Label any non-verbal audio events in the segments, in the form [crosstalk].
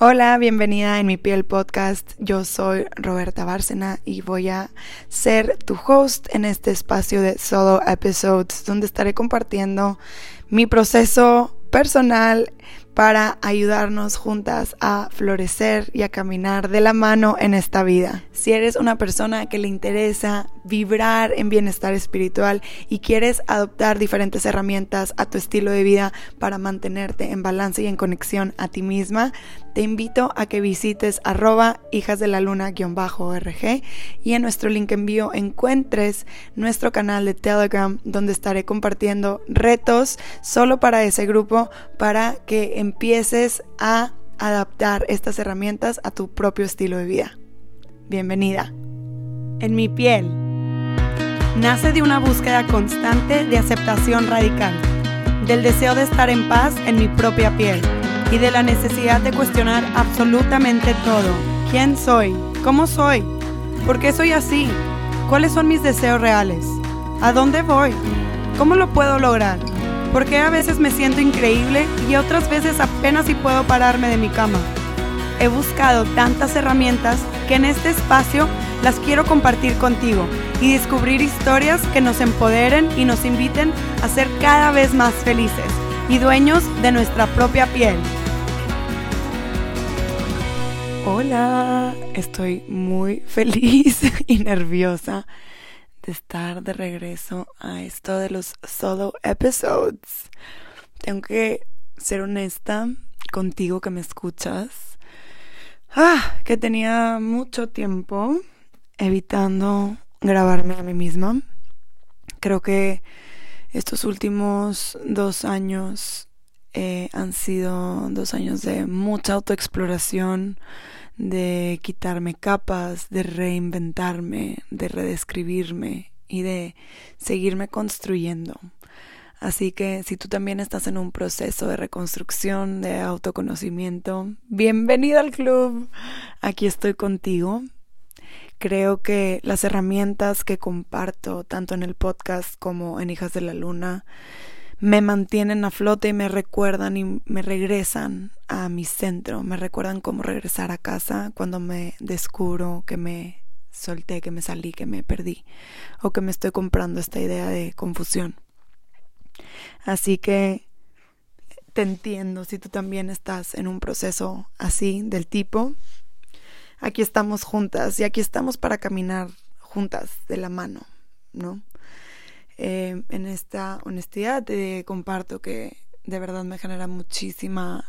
Hola, bienvenida en mi piel podcast. Yo soy Roberta Bárcena y voy a ser tu host en este espacio de solo episodes donde estaré compartiendo mi proceso personal para ayudarnos juntas a florecer y a caminar de la mano en esta vida. Si eres una persona que le interesa vibrar en bienestar espiritual y quieres adoptar diferentes herramientas a tu estilo de vida para mantenerte en balance y en conexión a ti misma, te invito a que visites arroba hijas de la luna-org y en nuestro link envío encuentres nuestro canal de Telegram donde estaré compartiendo retos solo para ese grupo para que empieces a adaptar estas herramientas a tu propio estilo de vida. Bienvenida. En mi piel. Nace de una búsqueda constante de aceptación radical, del deseo de estar en paz en mi propia piel y de la necesidad de cuestionar absolutamente todo. ¿Quién soy? ¿Cómo soy? ¿Por qué soy así? ¿Cuáles son mis deseos reales? ¿A dónde voy? ¿Cómo lo puedo lograr? ¿Por qué a veces me siento increíble y otras veces apenas si puedo pararme de mi cama? He buscado tantas herramientas que en este espacio las quiero compartir contigo y descubrir historias que nos empoderen y nos inviten a ser cada vez más felices y dueños de nuestra propia piel. Hola, estoy muy [laughs] feliz y nerviosa de estar de regreso a esto de los solo episodes. Tengo que ser honesta contigo que me escuchas. Ah, que tenía mucho tiempo evitando grabarme a mí misma. Creo que estos últimos dos años eh, han sido dos años de mucha autoexploración, de quitarme capas, de reinventarme, de redescribirme y de seguirme construyendo. Así que si tú también estás en un proceso de reconstrucción, de autoconocimiento, bienvenido al club. Aquí estoy contigo Creo que las herramientas que comparto tanto en el podcast como en Hijas de la Luna me mantienen a flote y me recuerdan y me regresan a mi centro, me recuerdan cómo regresar a casa cuando me descubro que me solté, que me salí, que me perdí o que me estoy comprando esta idea de confusión. Así que te entiendo si tú también estás en un proceso así del tipo aquí estamos juntas y aquí estamos para caminar juntas de la mano, ¿no? Eh, en esta honestidad te comparto que de verdad me genera muchísima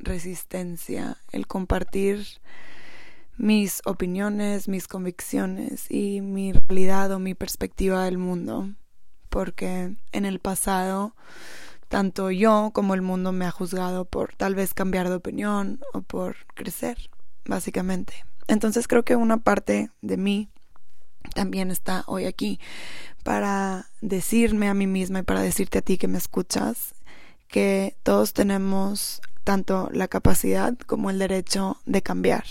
resistencia el compartir mis opiniones, mis convicciones y mi realidad o mi perspectiva del mundo, porque en el pasado tanto yo como el mundo me ha juzgado por tal vez cambiar de opinión o por crecer básicamente. Entonces creo que una parte de mí también está hoy aquí para decirme a mí misma y para decirte a ti que me escuchas que todos tenemos tanto la capacidad como el derecho de cambiar,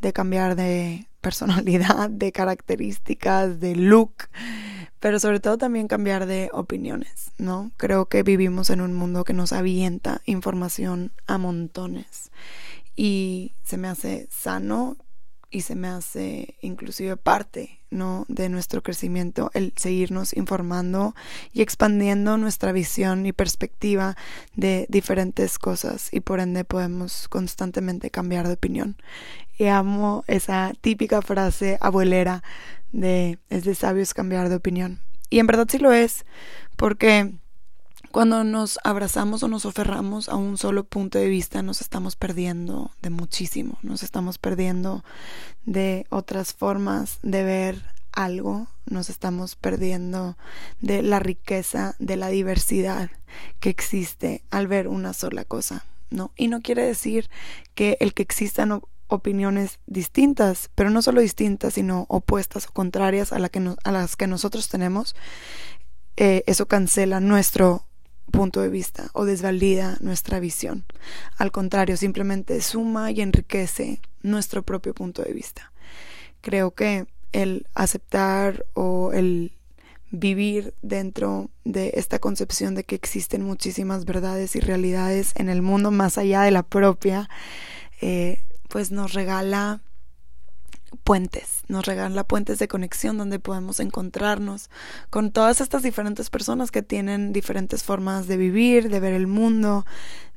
de cambiar de [laughs] personalidad, de características, de look, pero sobre todo también cambiar de opiniones, ¿no? Creo que vivimos en un mundo que nos avienta información a montones y se me hace sano y se me hace inclusive parte no de nuestro crecimiento el seguirnos informando y expandiendo nuestra visión y perspectiva de diferentes cosas y por ende podemos constantemente cambiar de opinión. Y amo esa típica frase abuelera de es de sabios cambiar de opinión y en verdad sí lo es porque cuando nos abrazamos o nos aferramos a un solo punto de vista, nos estamos perdiendo de muchísimo, nos estamos perdiendo de otras formas de ver algo, nos estamos perdiendo de la riqueza, de la diversidad que existe al ver una sola cosa, ¿no? Y no quiere decir que el que existan opiniones distintas, pero no solo distintas, sino opuestas o contrarias a, la que a las que nosotros tenemos, eh, eso cancela nuestro punto de vista o desvalida nuestra visión. Al contrario, simplemente suma y enriquece nuestro propio punto de vista. Creo que el aceptar o el vivir dentro de esta concepción de que existen muchísimas verdades y realidades en el mundo más allá de la propia eh, pues nos regala puentes, nos regala puentes de conexión donde podemos encontrarnos con todas estas diferentes personas que tienen diferentes formas de vivir, de ver el mundo,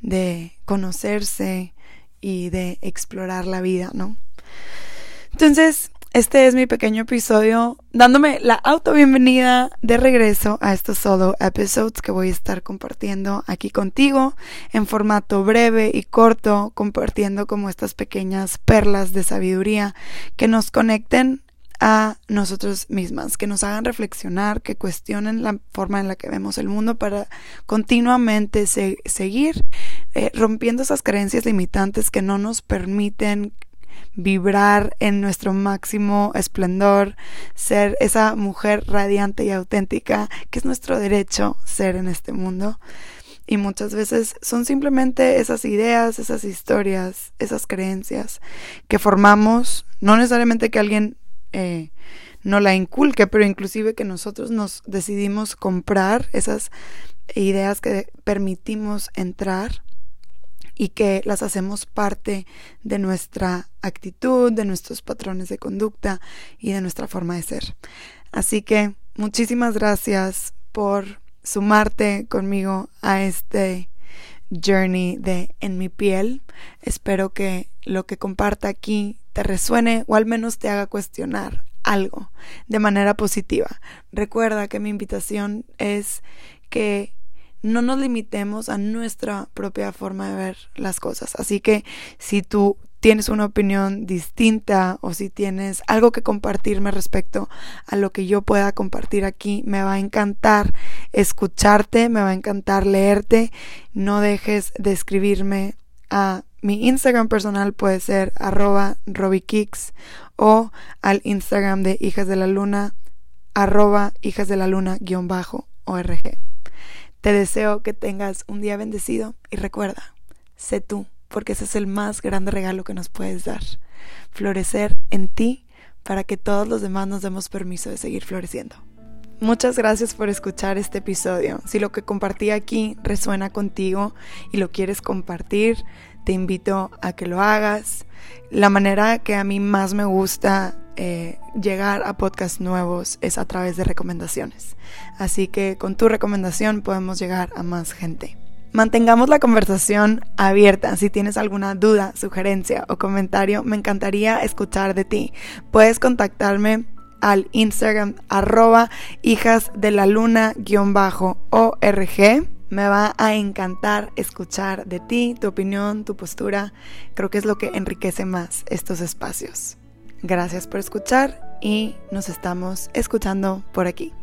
de conocerse y de explorar la vida, ¿no? Entonces, este es mi pequeño episodio dándome la auto bienvenida de regreso a estos solo episodes que voy a estar compartiendo aquí contigo en formato breve y corto, compartiendo como estas pequeñas perlas de sabiduría que nos conecten a nosotros mismas, que nos hagan reflexionar, que cuestionen la forma en la que vemos el mundo para continuamente seguir eh, rompiendo esas creencias limitantes que no nos permiten vibrar en nuestro máximo esplendor, ser esa mujer radiante y auténtica que es nuestro derecho ser en este mundo. Y muchas veces son simplemente esas ideas, esas historias, esas creencias que formamos, no necesariamente que alguien eh, no la inculque, pero inclusive que nosotros nos decidimos comprar esas ideas que permitimos entrar y que las hacemos parte de nuestra actitud, de nuestros patrones de conducta y de nuestra forma de ser. Así que muchísimas gracias por sumarte conmigo a este journey de En mi piel. Espero que lo que comparta aquí te resuene o al menos te haga cuestionar algo de manera positiva. Recuerda que mi invitación es que no nos limitemos a nuestra propia forma de ver las cosas. Así que si tú tienes una opinión distinta o si tienes algo que compartirme respecto a lo que yo pueda compartir aquí, me va a encantar escucharte, me va a encantar leerte. No dejes de escribirme a mi Instagram personal puede ser arroba robikicks o al Instagram de hijas de la luna arroba hijas de la luna guion bajo org. Te deseo que tengas un día bendecido y recuerda, sé tú, porque ese es el más grande regalo que nos puedes dar. Florecer en ti para que todos los demás nos demos permiso de seguir floreciendo. Muchas gracias por escuchar este episodio. Si lo que compartí aquí resuena contigo y lo quieres compartir, te invito a que lo hagas. La manera que a mí más me gusta eh, llegar a podcasts nuevos es a través de recomendaciones. Así que con tu recomendación podemos llegar a más gente. Mantengamos la conversación abierta. Si tienes alguna duda, sugerencia o comentario, me encantaría escuchar de ti. Puedes contactarme al Instagram arroba hijas de la luna org. Me va a encantar escuchar de ti, tu opinión, tu postura. Creo que es lo que enriquece más estos espacios. Gracias por escuchar y nos estamos escuchando por aquí.